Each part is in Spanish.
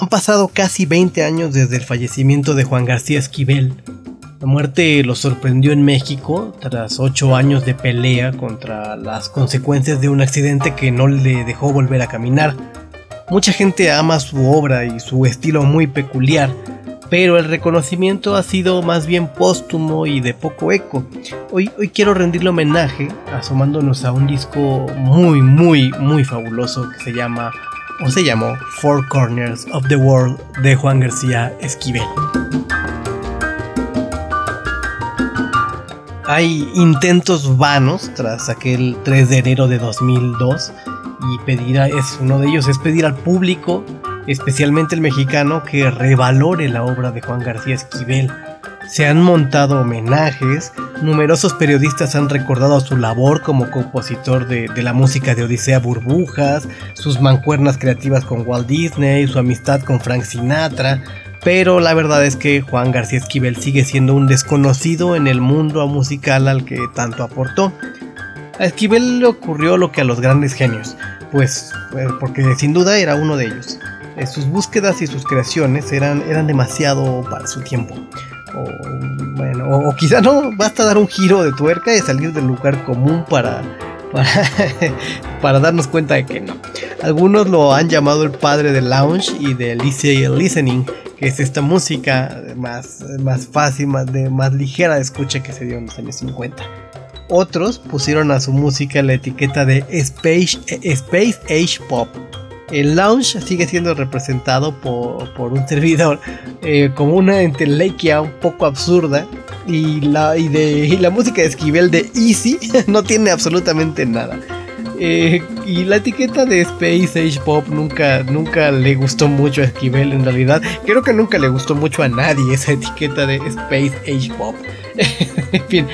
Han pasado casi 20 años desde el fallecimiento de Juan García Esquivel. La muerte lo sorprendió en México tras 8 años de pelea contra las consecuencias de un accidente que no le dejó volver a caminar. Mucha gente ama su obra y su estilo muy peculiar, pero el reconocimiento ha sido más bien póstumo y de poco eco. Hoy, hoy quiero rendirle homenaje asomándonos a un disco muy, muy, muy fabuloso que se llama, o se llamó, Four Corners of the World de Juan García Esquivel. Hay intentos vanos tras aquel 3 de enero de 2002 y pedir es uno de ellos es pedir al público, especialmente el mexicano, que revalore la obra de Juan García Esquivel. Se han montado homenajes, numerosos periodistas han recordado su labor como compositor de, de, la música de Odisea Burbujas, sus mancuernas creativas con Walt Disney, su amistad con Frank Sinatra, pero la verdad es que Juan García Esquivel sigue siendo un desconocido en el mundo musical al que tanto aportó. A Esquivel le ocurrió lo que a los grandes genios, pues, pues porque sin duda era uno de ellos. Eh, sus búsquedas y sus creaciones eran, eran demasiado para su tiempo. O, bueno, o, quizá no, basta dar un giro de tuerca y salir del lugar común para, para, darnos cuenta de que no. Algunos lo han llamado el padre del lounge y del listening, que es esta música más, más fácil, más, más ligera de escucha que se dio en los años 50. Otros pusieron a su música la etiqueta de Space, Space Age Pop. El lounge sigue siendo representado por, un servidor eh, como una entelequia un poco absurda y la, y, de, la música de Esquivel de Easy no tiene absolutamente nada. Eh, y la etiqueta de Space Age Pop nunca, nunca le gustó mucho a Esquivel en realidad. Creo que nunca le gustó mucho a nadie esa etiqueta de Space Age Pop. en fin,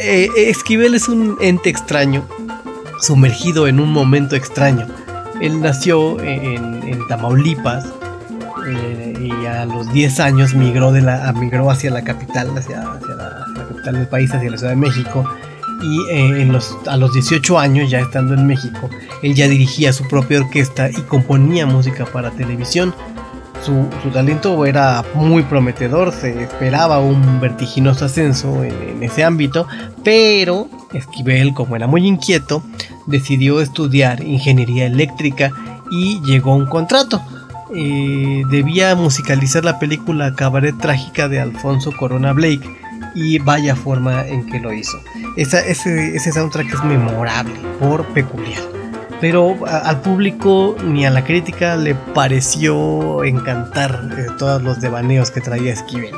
eh, Esquivel es un ente extraño, sumergido en un momento extraño. Él nació en, Tamaulipas eh, y a los 10 años migró, de la, migró hacia la capital, hacia, la, capital del país, hacia la Ciudad de México. Y eh, en los, a los 18 años, ya estando en México, él ya dirigía su propia orquesta y componía música para televisión su, talento era muy prometedor, se esperaba un vertiginoso ascenso en, ese ámbito, pero Esquivel, como era muy inquieto, decidió estudiar ingeniería eléctrica y llegó a un contrato. Eh, debía musicalizar la película Cabaret Trágica de Alfonso Corona Blake y vaya forma en que lo hizo. ese, ese soundtrack es memorable por peculiar pero al público ni a la crítica le pareció encantar eh, todos los devaneos que traía Esquivel.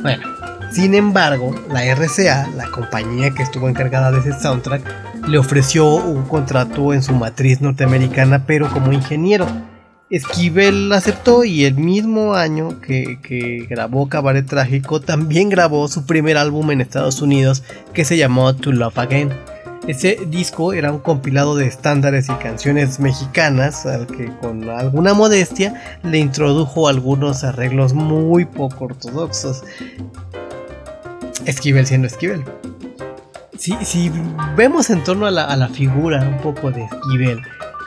Bueno, sin embargo, la RCA, la compañía que estuvo encargada de ese soundtrack, le ofreció un contrato en su matriz norteamericana, pero como ingeniero. Esquivel aceptó y el mismo año que, que, grabó Cabaret Trágico también grabó su primer álbum en Estados Unidos que se llamó To Love Again. Ese disco era un compilado de estándares y canciones mexicanas al que con alguna modestia le introdujo algunos arreglos muy poco ortodoxos. Esquivel siendo Esquivel. Si, vemos en torno a la, figura un poco de Esquivel,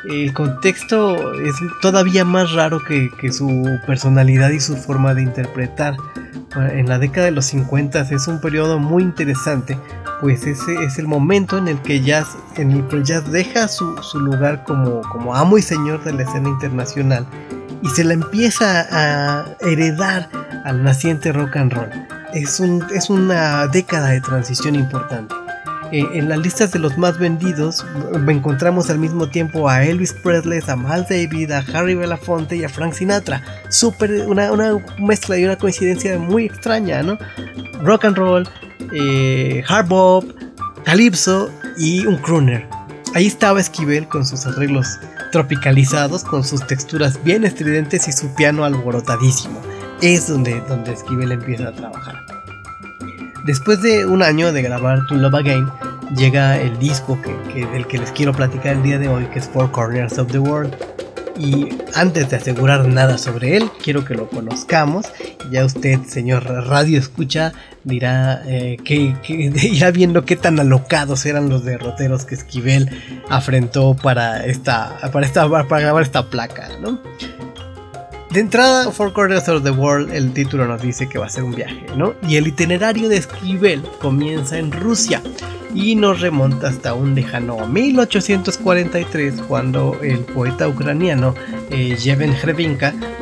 el contexto es todavía más raro que, su personalidad y su forma de interpretar. En la década de los 50 es un periodo muy interesante pues ese es el momento en el que jazz, en el que jazz deja su, lugar como, como amo y señor de la escena internacional y se la empieza a heredar al naciente rock and roll. Es, un, es una década de transición importante. Eh, en las listas de los más vendidos encontramos al mismo tiempo a Elvis Presley, a Miles David, a Harry Belafonte y a Frank Sinatra. Super, una, una mezcla y una coincidencia muy extraña, ¿no? Rock and roll, eh, hard bop, calypso y un crooner. Ahí estaba Esquivel con sus arreglos tropicalizados, con sus texturas bien estridentes y su piano alborotadísimo. Es donde, donde Esquivel empieza a trabajar. Después de un año de grabar To Love Again, llega el disco que, del que les quiero platicar el día de hoy, que es Four Corners of the World. Y antes de asegurar nada sobre él, quiero que lo conozcamos. Ya usted, señor Radio Escucha, dirá eh, que, irá viendo qué tan alocados eran los derroteros que Esquivel afrentó para esta, para esta, para grabar esta placa, ¿no? De entrada, Four Corners of the World, el título nos dice que va a ser un viaje, ¿no? Y el itinerario de Esquivel comienza en Rusia y nos remonta hasta un lejano 1843 cuando el poeta ucraniano eh, Yevhen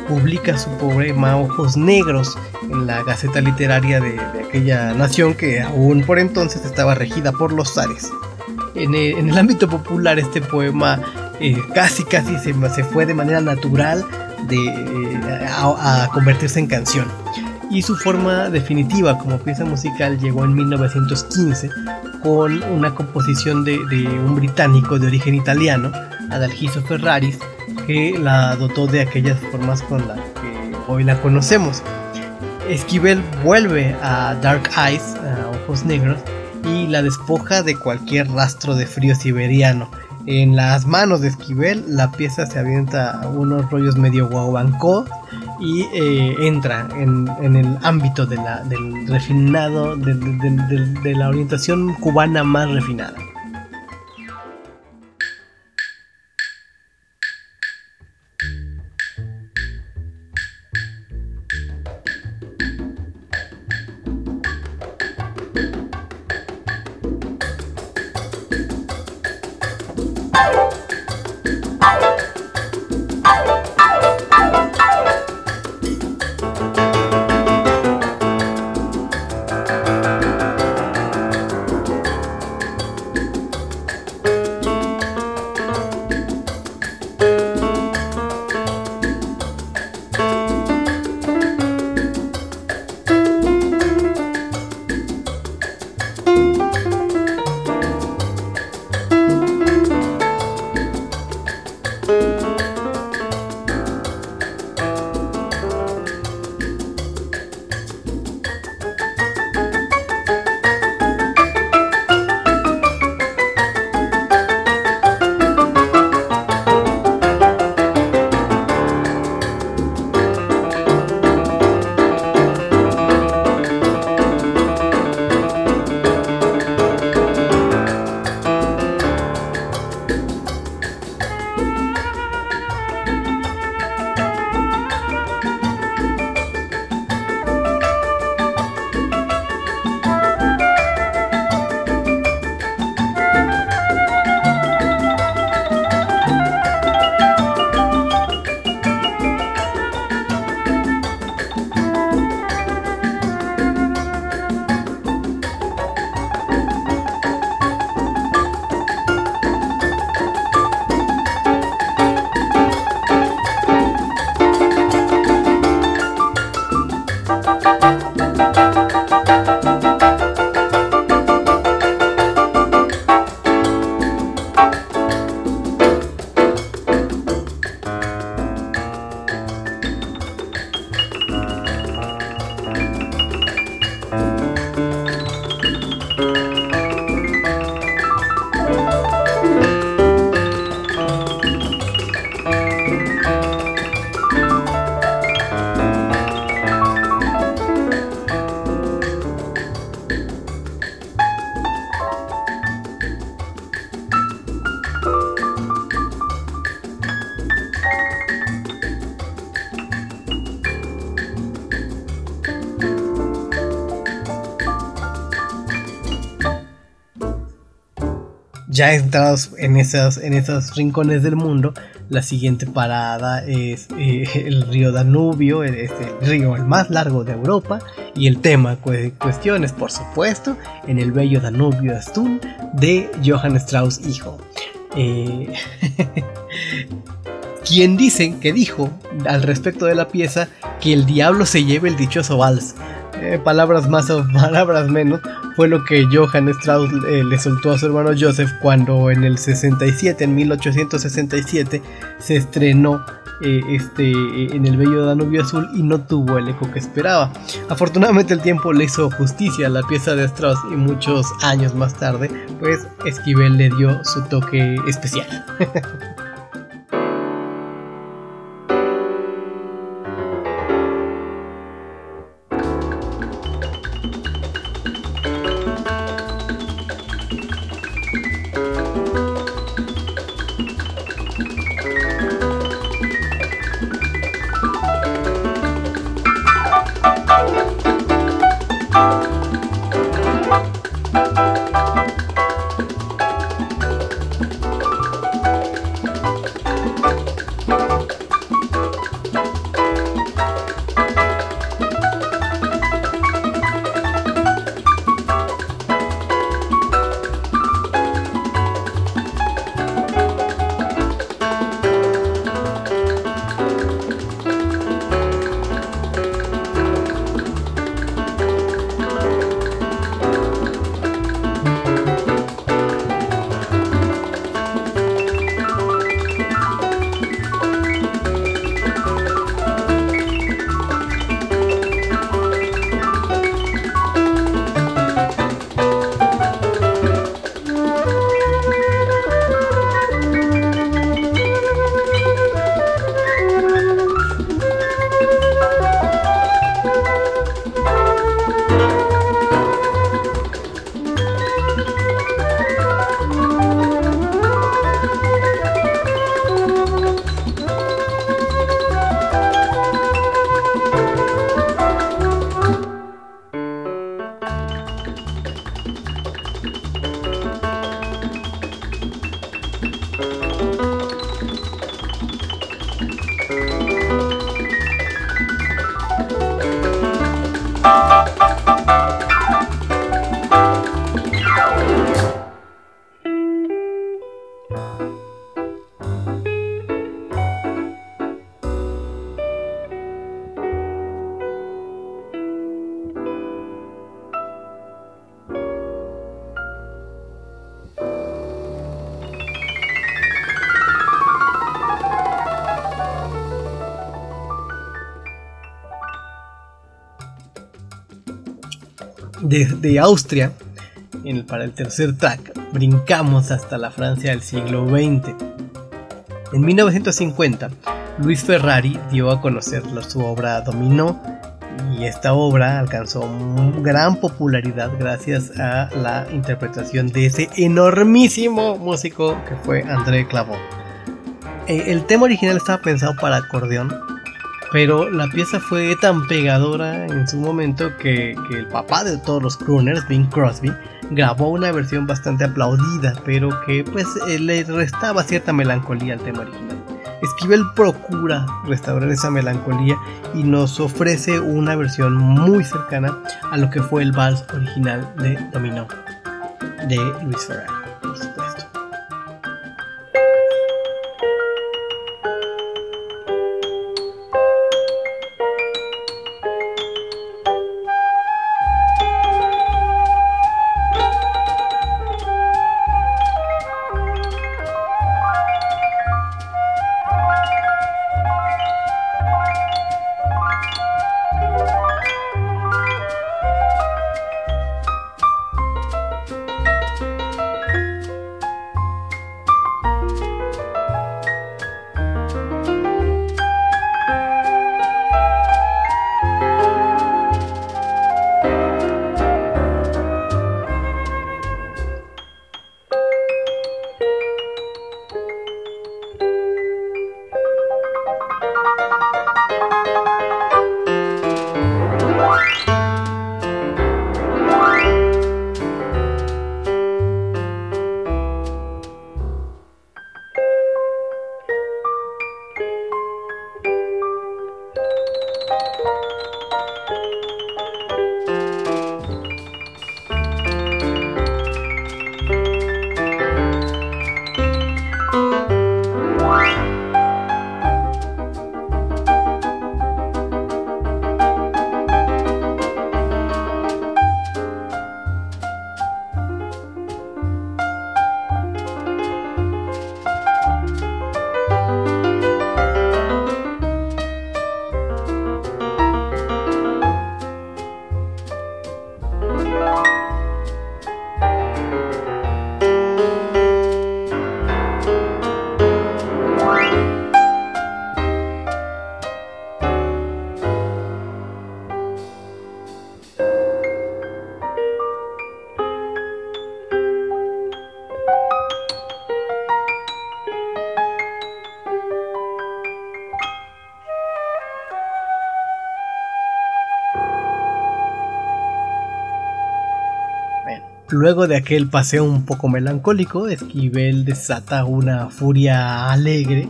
publica su poema Ojos Negros en la Gaceta Literaria de, aquella nación que aún por entonces estaba regida por los zares. En el, ámbito popular este poema eh, casi casi se, fue de manera natural de, eh, a convertirse en canción y su forma definitiva como pieza musical llegó en 1915 con una composición de, un británico de origen italiano, Adalgiso Ferraris, que la dotó de aquellas formas con las que hoy la conocemos. Esquivel vuelve a Dark Eyes, a Ojos Negros, y la despoja de cualquier rastro de frío siberiano. En las manos de Esquivel la pieza se avienta a unos rollos medio guaguancó y eh, entra en, el ámbito del refinado, de la orientación cubana más refinada. Ya entrados en esos, en esos rincones del mundo, la siguiente parada es eh, el río Danubio, el, el río el más largo de Europa, y el tema cuestiones, por supuesto, en el bello Danubio Azul de Johann Strauss hijo. Eh, quien dicen que dijo al respecto de la pieza que el diablo se lleve el dichoso vals. Eh, palabras más o palabras menos, fue lo que Johann Strauss eh, le soltó a su hermano Joseph cuando en el 67, en 1867, se estrenó eh, este, en el bello Danubio Azul y no tuvo el eco que esperaba. Afortunadamente el tiempo le hizo justicia a la pieza de Strauss y muchos años más tarde, pues Esquivel le dio su toque especial. de, Austria, para el tercer track, brincamos hasta la Francia del siglo XX. En 1950, Luis Ferrari dio a conocer su obra Dominó y esta obra alcanzó gran popularidad gracias a la interpretación de ese enormísimo músico que fue André Clavon. Eh, el tema original estaba pensado para acordeón, pero la pieza fue tan pegadora en su momento que, el papá de todos los crooners, Bing Crosby, grabó una versión bastante aplaudida, pero que pues eh, le restaba cierta melancolía al tema original. Esquivel procura restaurar esa melancolía y nos ofrece una versión muy cercana a lo que fue el vals original de Domino de Luis Ferrari. Luego de aquel paseo un poco melancólico, Esquivel desata una furia alegre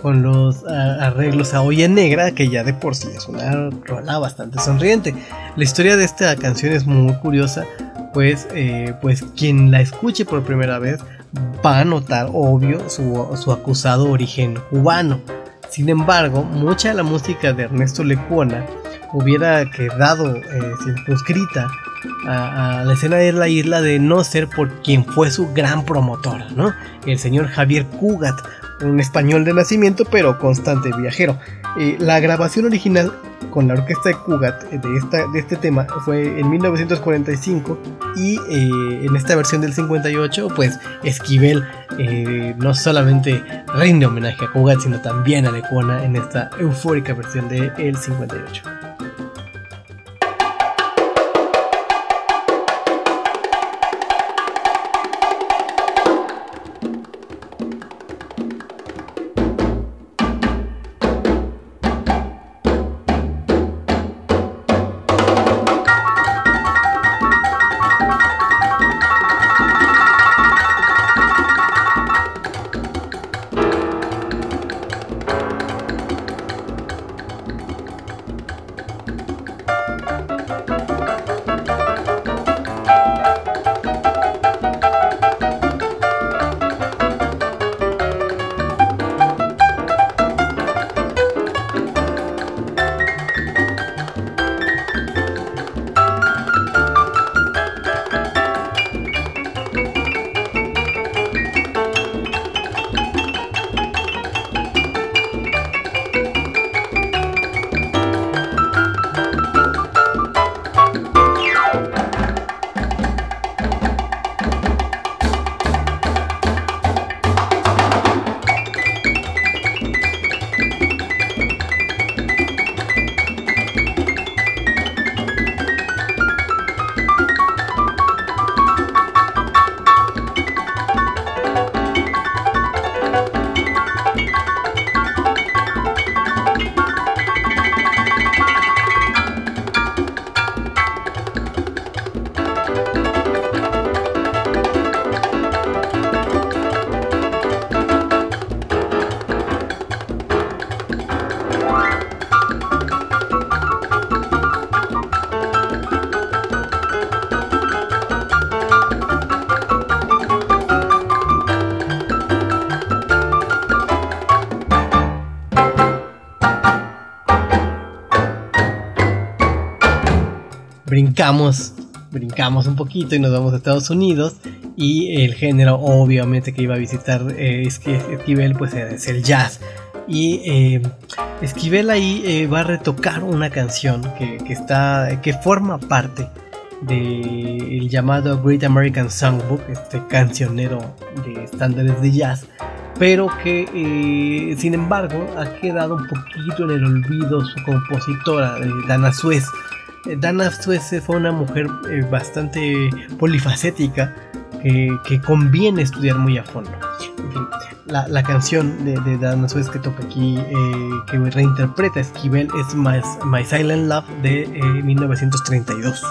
con los arreglos a en negra, que ya de por sí es una rola bastante sonriente. La historia de esta canción es muy curiosa, pues, eh, pues quien la escuche por primera vez va a notar, obvio, su, acusado origen cubano. Sin embargo, mucha de la música de Ernesto Lecuona hubiera quedado eh, circunscrita a, la escena de la isla de no ser por quien fue su gran promotor, ¿no? El señor Javier Cugat, un español de nacimiento pero constante viajero. Eh, la grabación original con la orquesta de Cugat eh, de, de este tema fue en 1945 y eh, en esta versión del 58 pues Esquivel no solamente rinde homenaje a Cugat sino también a Lecuona en esta eufórica versión del el 58. Brincamos, brincamos un poquito y nos vamos a Estados Unidos y el género obviamente que iba a visitar eh, Esquivel pues es el jazz. Y eh, Esquivel ahí eh, va a retocar una canción que, está que forma parte del llamado Great American Songbook este cancionero de estándares de jazz pero que sin embargo ha quedado un poquito en el olvido su compositora Dana Suez Dana Suez fue una mujer eh, bastante polifacética que, conviene estudiar muy a fondo. la, canción de, Dana Suez que toca aquí, eh, que reinterpreta Esquivel, es My, Silent Love de 1932.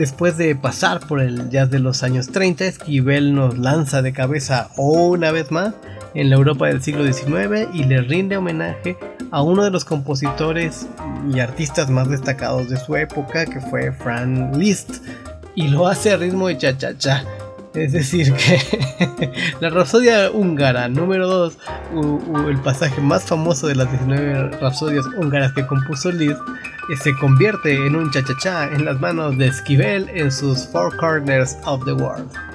Después de pasar por el jazz de los años 30, Esquivel nos lanza de cabeza una vez más en la Europa del siglo XIX y le rinde homenaje a uno de los compositores y artistas más destacados de su época, que fue Franz Liszt, y lo hace a ritmo de cha-cha-cha. Es decir, que la Rapsodia húngara número 2, el pasaje más famoso de las 19 Rapsodias húngaras que compuso Liszt, se convierte en un cha-cha-cha en las manos de Esquivel en sus Four Corners of the World.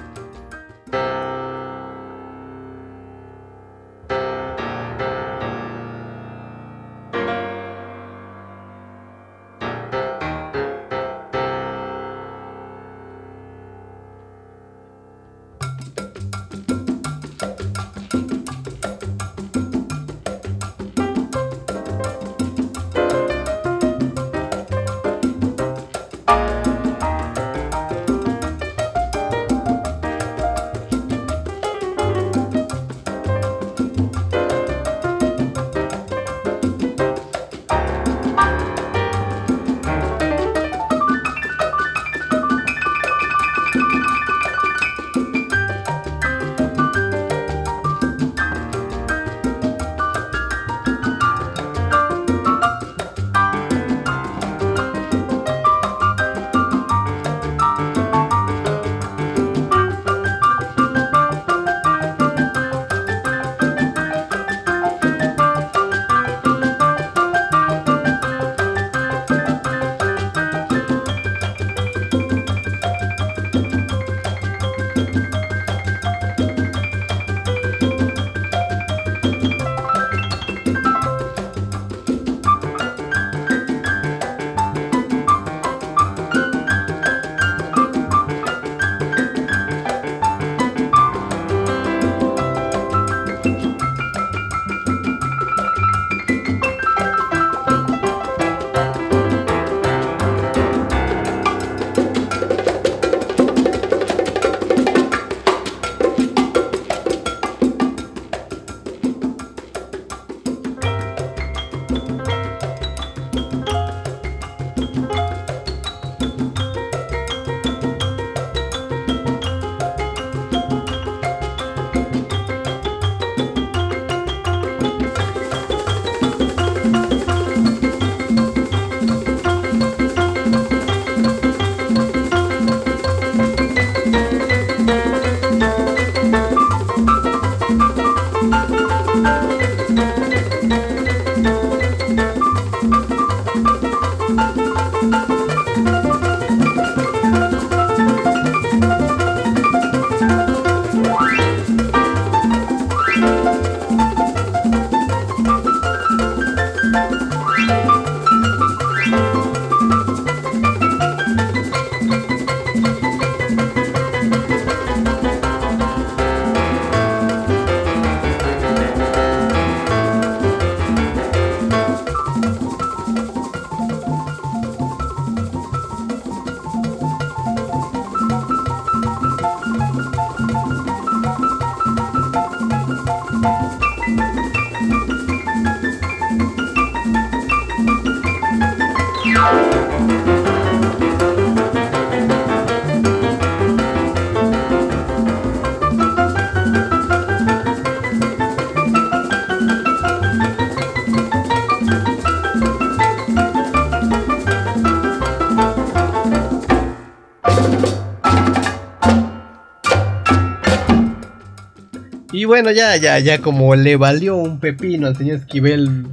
Bueno, ya, ya, ya como le valió un pepino al señor Esquivel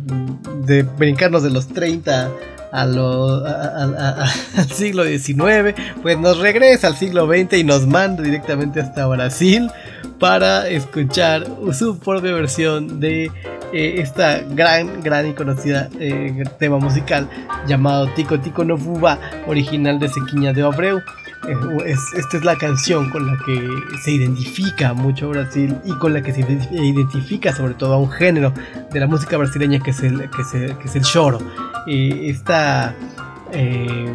de brincarnos de los 30 a al siglo XIX, pues nos regresa al siglo XX y nos manda directamente hasta Brasil para escuchar su propia versión de eh, esta gran, gran y conocida eh, tema musical llamado Tico Tico no Fuba, original de Sequiña de Abreu esta es la canción con la que se identifica mucho Brasil y con la que se identifica sobre todo a un género de la música brasileña que es el, que es el, choro. esta eh,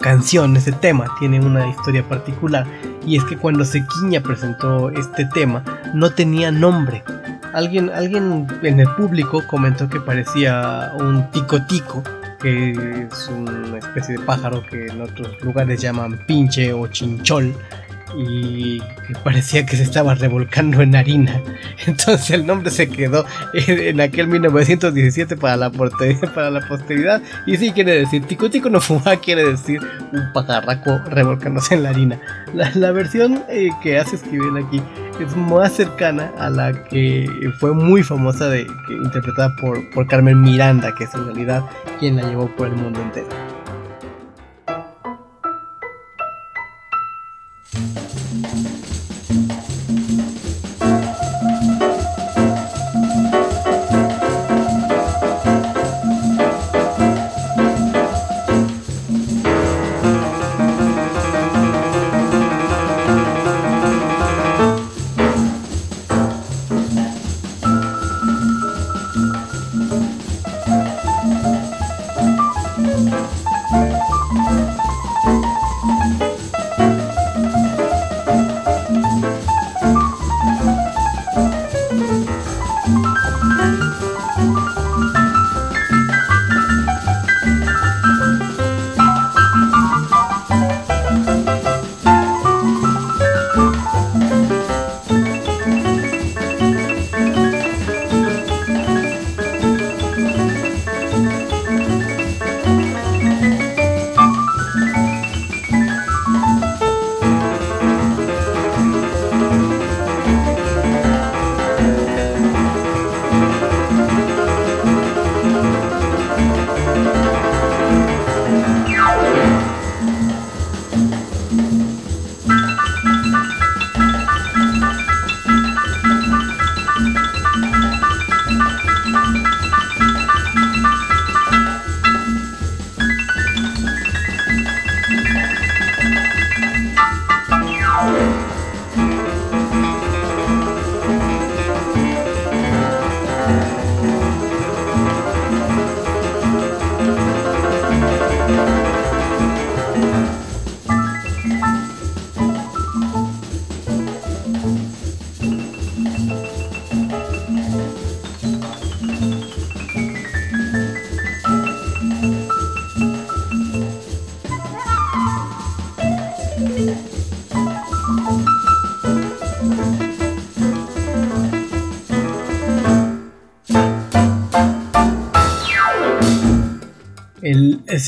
canción, ese tema, tiene una historia particular y es que cuando Sequiña presentó este tema no tenía nombre. Alguien, alguien en el público comentó que parecía un tico tico que es una especie de pájaro que en otros lugares llaman pinche o chinchol y que parecía que se estaba revolcando en harina. Entonces el nombre se quedó en, aquel 1917 para la, para la posteridad. Y sí quiere decir, tico tico no fuma, quiere decir un pajarraco revolcándose en la harina. La, versión eh, que hace Esquivel aquí es más cercana a la que fue muy famosa, de, interpretada por, por Carmen Miranda, que es en realidad quien la llevó por el mundo entero.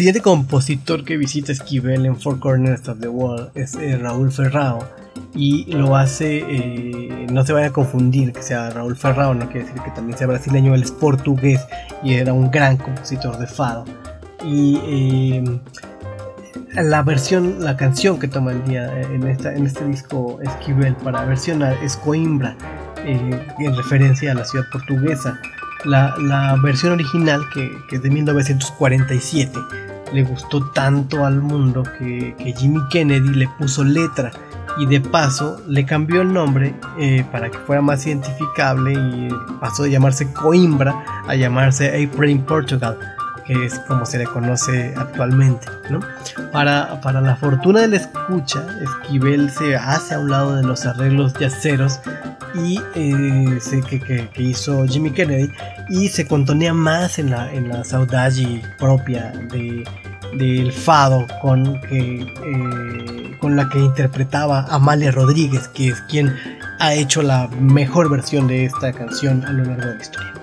Siguiente compositor que visita Esquivel en Four Corners of the World es eh, Raúl Ferrao y lo hace, eh, no se vaya a confundir que sea Raúl Ferrao, no quiere decir que también sea brasileño, él es portugués y era un gran compositor de fado. Y eh, la versión, la canción que toma el día en, esta, en este disco Esquivel para versionar es Coimbra, en referencia a la ciudad portuguesa la, versión original, que, es de 1947, le gustó tanto al mundo que, Jimmy Kennedy le puso letra y de paso le cambió el nombre eh, para que fuera más identificable y pasó de llamarse Coimbra a llamarse April in Portugal, que es como se le conoce actualmente. Para, para la fortuna de la escucha, Esquivel se hace a un lado de los arreglos yaceros y eh, que, hizo Jimmy Kennedy y se contonea más en la, en la propia de, del fado con, que, eh, con la que interpretaba Amalia Rodríguez, que es quien ha hecho la mejor versión de esta canción a lo largo de la historia.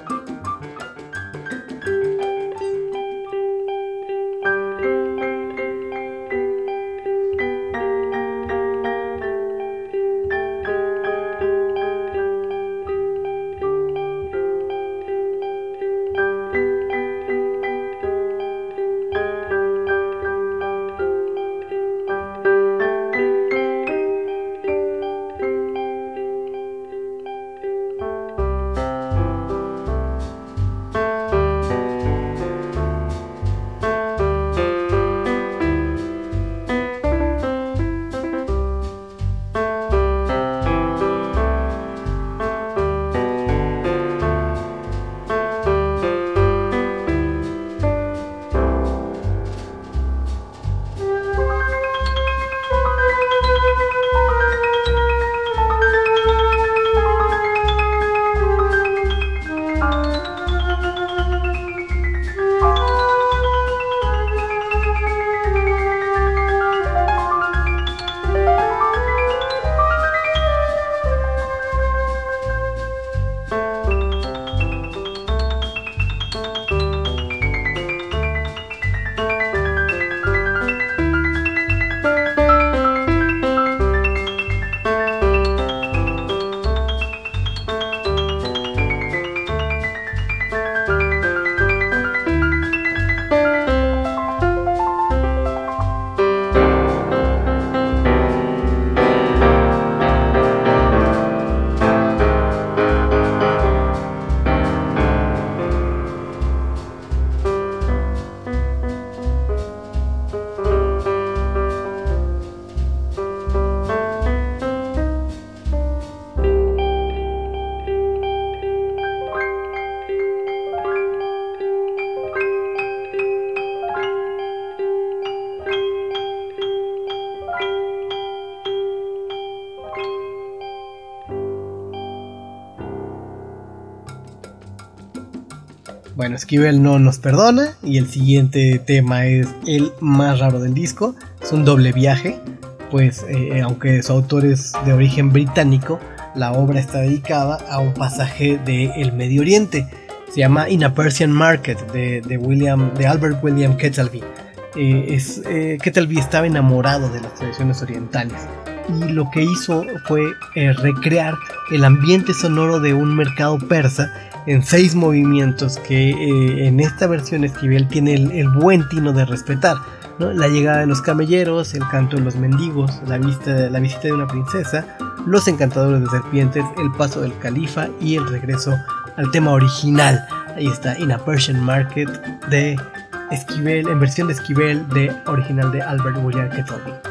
Esquivel no nos perdona y el siguiente tema es el más raro del disco. Es un doble viaje, pues eh, aunque su autor es de origen británico, la obra está dedicada a un pasaje del Medio Oriente. Se llama In a Persian Market de, William, de Albert William Kettleby. Eh, es, eh, Kettleby estaba enamorado de las tradiciones orientales y lo que hizo fue eh, recrear el ambiente sonoro de un mercado persa en seis movimientos que en esta versión Esquivel tiene el, buen tino de respetar. La llegada de los camelleros, el canto de los mendigos, la, vista, la visita de una princesa, los encantadores de serpientes, el paso del califa y el regreso al tema original. Ahí está, In a Persian Market de Esquivel, en versión de Esquivel de original de Albert William Kettleby.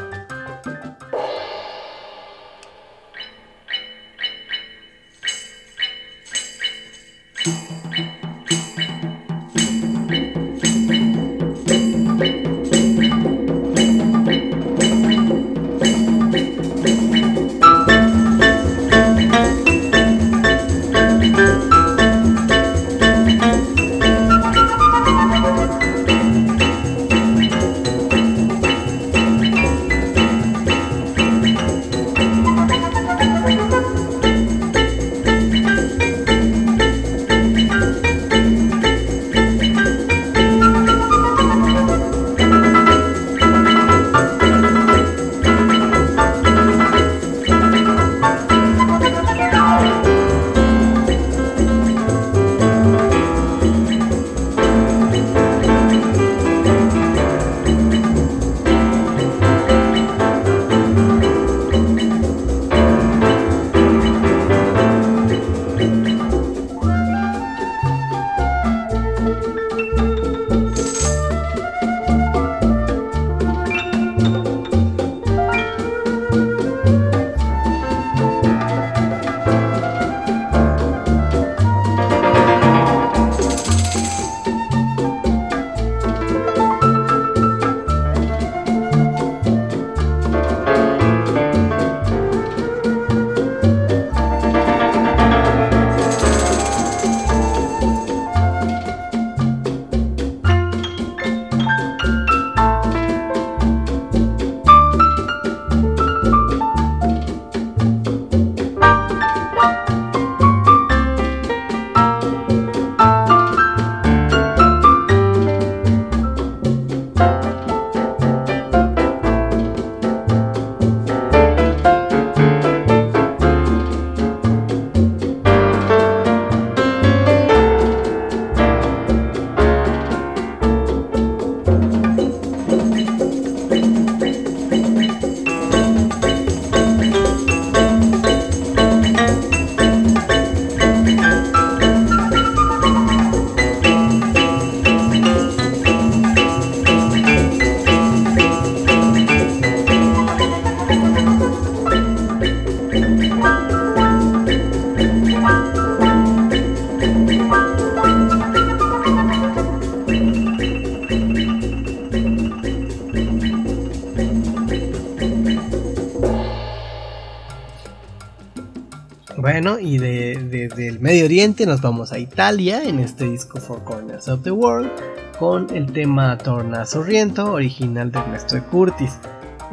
Nos vamos a Italia en este disco Four Corners of the World con el tema Torna Sorriento, original de Ernesto de Curtis.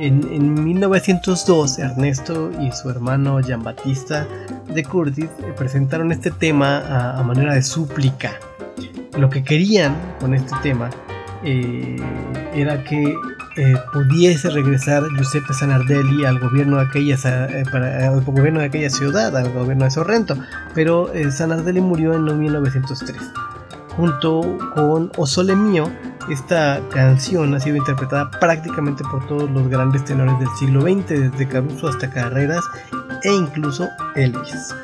En, 1902 Ernesto y su hermano Giambattista de Curtis eh, presentaron este tema a, manera de súplica. Lo que querían con este tema eh, era que eh, pudiese regresar Giuseppe Sanardelli al gobierno de aquella, eh, al gobierno de aquella ciudad, al gobierno de Sorrento, pero eh, Sanardelli murió en 1903. Junto con O Sole Mio, esta canción ha sido interpretada prácticamente por todos los grandes tenores del siglo XX, desde Caruso hasta Carreras e incluso Elvis.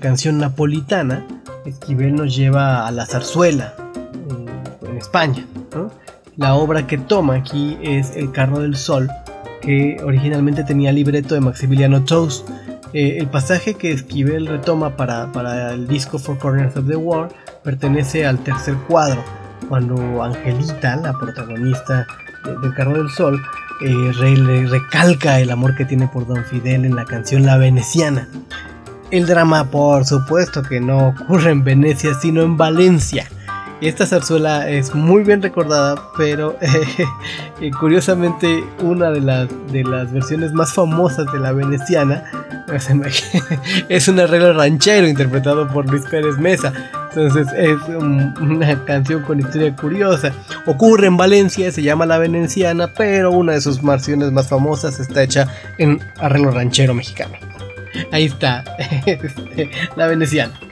Canción napolitana, Esquivel nos lleva a la zarzuela en, España. La obra que toma aquí es El carro del sol, que originalmente tenía libreto de Maximiliano Toast. Eh, el pasaje que Esquivel retoma para, para el disco Four Corners of the World pertenece al tercer cuadro, cuando Angelita, la protagonista del Carro del Sol, eh, recalca el amor que tiene por Don Fidel en la canción La Veneciana. El drama, por supuesto, que no ocurre en Venecia, sino en Valencia. Esta zarzuela es muy bien recordada, pero eh, curiosamente una de las, de las versiones más famosas de la veneciana es un arreglo ranchero interpretado por Luis Pérez Mesa. Entonces es una canción con historia curiosa. Ocurre en Valencia, se llama La Veneciana, pero una de sus versiones más famosas está hecha en arreglo ranchero mexicano. Ahí está, este, La Veneciana.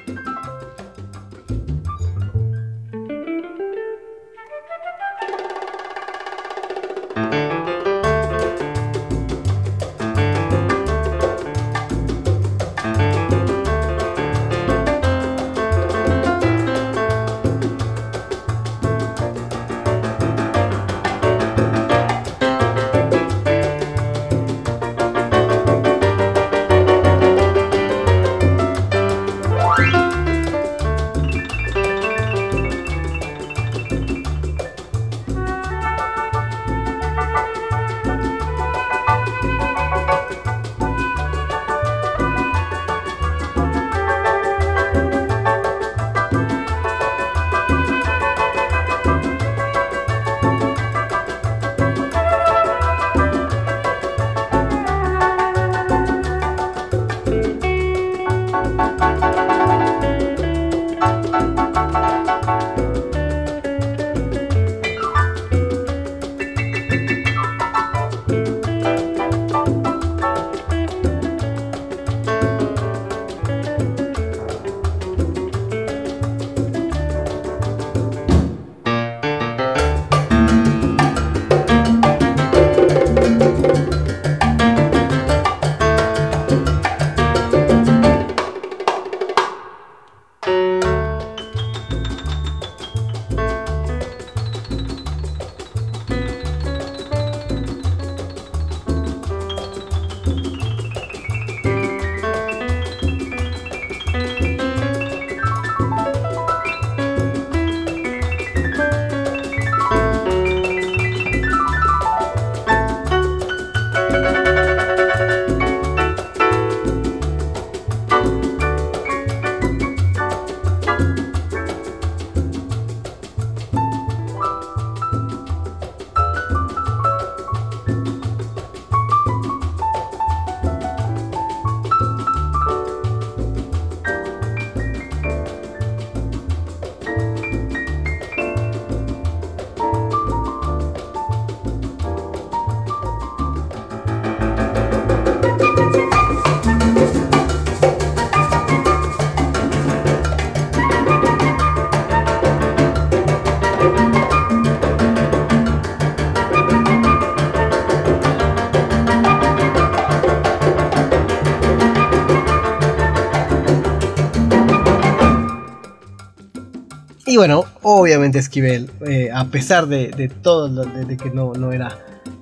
Bueno, obviamente Esquivel, eh, a pesar de, todo, de, que no, no, era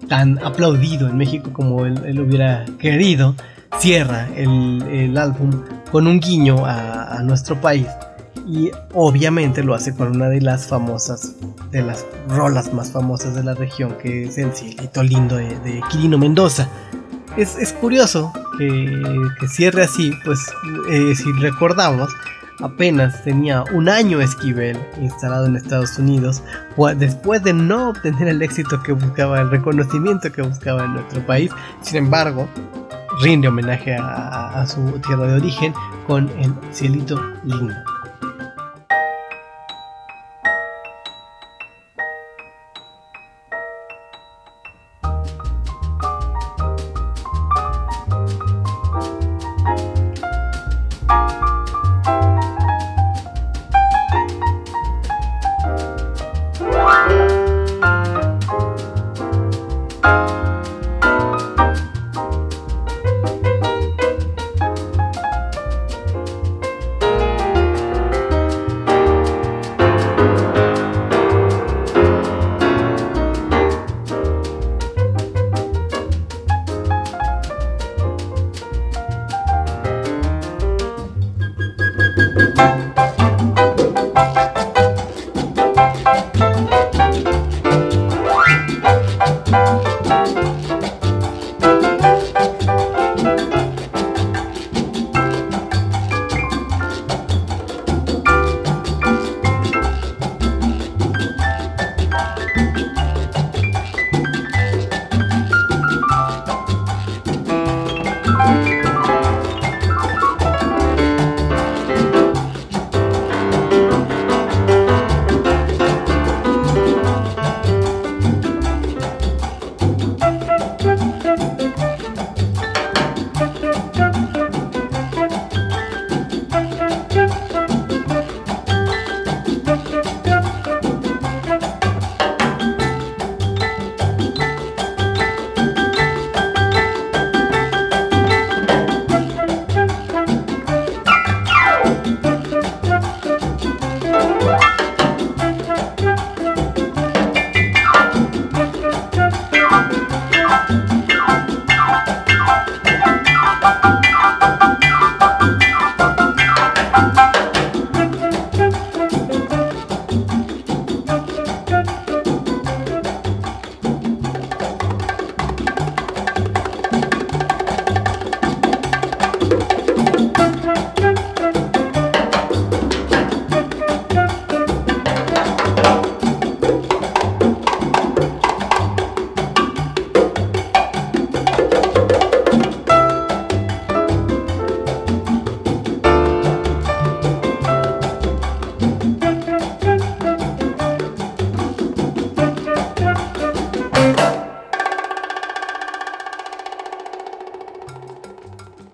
tan aplaudido en México como él, hubiera querido, cierra el, álbum con un guiño a, nuestro país. Y obviamente lo hace con una de las famosas, de las rolas más famosas de la región, que es el Cielito Lindo de, de Quirino Mendoza. Es, curioso que, cierre así, pues eh, si recordamos, apenas tenía un año Esquivel instalado en Estados Unidos, después de no obtener el éxito que buscaba, el reconocimiento que buscaba en nuestro país, sin embargo, rinde homenaje a, a su tierra de origen con el cielito lindo.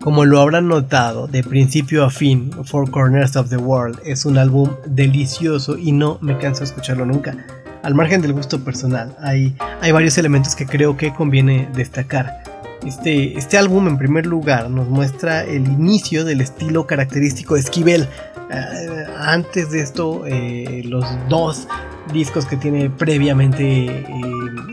Como lo habrán notado, de principio a fin, Four Corners of the World es un álbum delicioso y no me canso de escucharlo nunca. Al margen del gusto personal, hay, varios elementos que creo que conviene destacar. Este, este álbum, en primer lugar, nos muestra el inicio del estilo característico de Esquivel. Eh, antes de esto, eh, los dos discos que tiene previamente eh,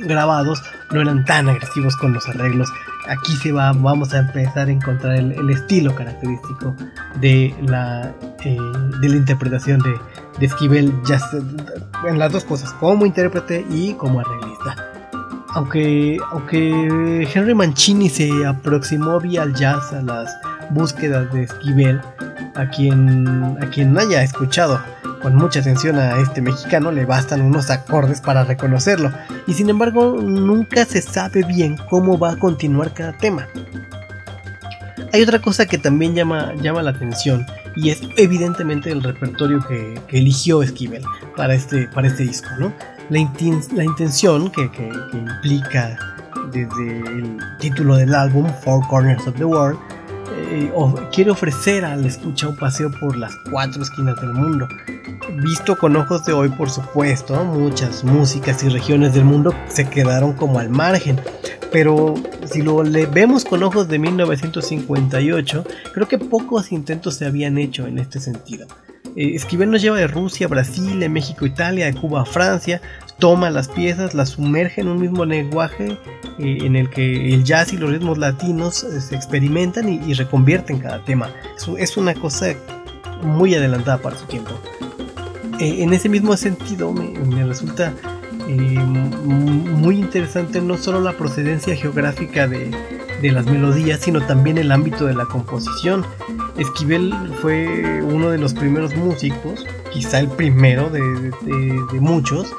grabados no eran tan agresivos con los arreglos aquí se va, vamos a empezar a encontrar el, estilo característico de la, eh, de la interpretación de, de Esquivel en las dos cosas, como intérprete y como arreglista. Aunque, aunque Henry Mancini se aproximó vía al jazz a las búsquedas de Esquivel, a quien, a quien haya escuchado con mucha atención a este mexicano le bastan unos acordes para reconocerlo, y sin embargo nunca se sabe bien cómo va a continuar cada tema. Hay otra cosa que también llama, llama la atención y es evidentemente el repertorio que, eligió Esquivel para este, para este disco. ¿no? La, intención que, que implica desde el título del álbum, Four Corners of the World, eh, quiere ofrecer al escucha un paseo por las cuatro esquinas del mundo. Visto con ojos de hoy, por supuesto, muchas músicas y regiones del mundo se quedaron como al margen. Pero si lo le vemos con ojos de 1958, creo que pocos intentos se habían hecho en este sentido. Eh, Esquivel nos lleva de Rusia a Brasil, de México Italia, de Cuba a Francia, toma las piezas, las sumerge en un mismo lenguaje eh, en el que el jazz y los ritmos latinos eh, se experimentan y, reconvierten cada tema. Es, una cosa muy adelantada para su tiempo. en ese mismo sentido me, resulta muy interesante no solo la procedencia geográfica de, de las melodías, sino también el ámbito de la composición. Esquivel fue uno de los primeros músicos, quizá el primero de, muchos,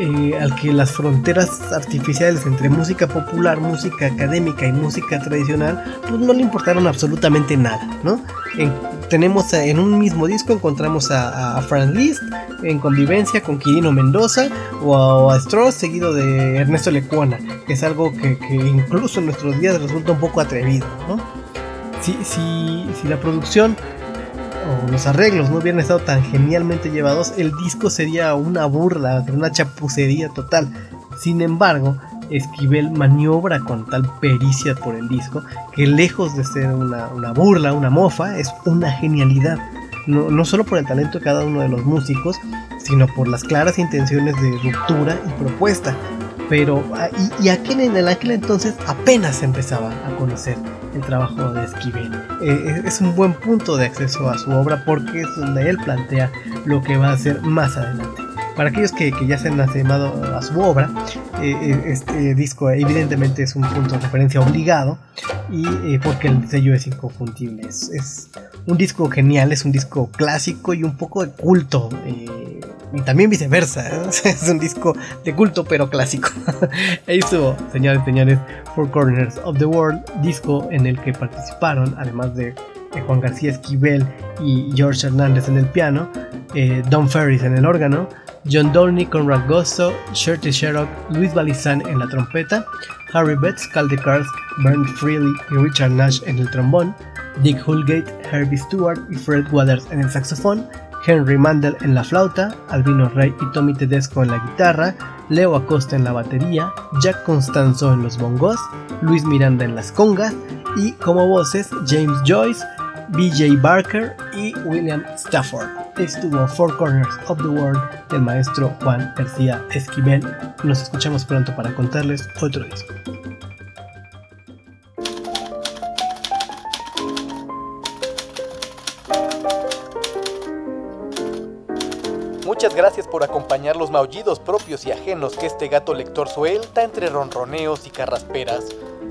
eh, al que las fronteras artificiales entre música popular, música académica y música tradicional, pues no le importaron absolutamente nada, ¿no? tenemos en un mismo disco encontramos a, Franz Liszt en convivencia con Quirino Mendoza o a, Strauss seguido de Ernesto Lecuona, que es algo que, que incluso en nuestros días resulta un poco atrevido, ¿no? si, si, la producción los arreglos no hubieran estado tan genialmente llevados, el disco sería una burla, una chapucería total. Sin embargo, Esquivel maniobra con tal pericia por el disco que lejos de ser una, burla, una mofa, es una genialidad. No, no, solo por el talento de cada uno de los músicos, sino por las claras intenciones de ruptura y propuesta. Pero, ah, y, aquel, en aquel entonces apenas empezaba a conocer el trabajo de Esquivel. Eh, es un buen punto de acceso a su obra porque es donde él plantea lo que va a hacer más adelante. Para aquellos que, ya se han asemado a su obra, eh, eh, este disco evidentemente es un punto de referencia obligado y porque el sello es inconfundible. Es, un disco genial, es un disco clásico y un poco de culto y también viceversa. ¿eh? Es un disco de culto pero clásico. Ahí estuvo, señores señores, Four Corners of the World, disco en el que participaron, además de, Juan García Esquivel y George Hernández en el piano, eh, Don Ferris en el órgano, John Dolney, Conrad Gosto, Shirty Sherrock, Luis Balizán en la trompeta, Harry Betts, Cal DeCarsk, Bernd Freely y Richard Nash en el trombón, Dick Hulgate, Herbie Stewart y Fred Waters en el saxofón, Henry Mandel en la flauta, Albino Rey y Tommy Tedesco en la guitarra, Leo Acosta en la batería, Jack Constanzo en los bongos, Luis Miranda en las congas y como voces James Joyce, BJ Barker y William Stafford. Estuvo Four Corners of the World del maestro Juan García Esquivel. Nos escuchamos pronto para contarles otro disco. Muchas gracias por acompañar los maullidos propios y ajenos que este gato lector suelta entre ronroneos y carrasperas.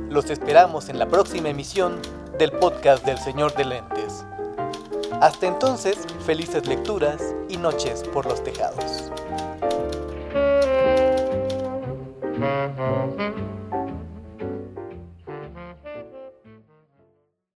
Los esperamos en la próxima emisión del podcast del Señor de Lentes. Hasta entonces, felices lecturas y noches por los tejados.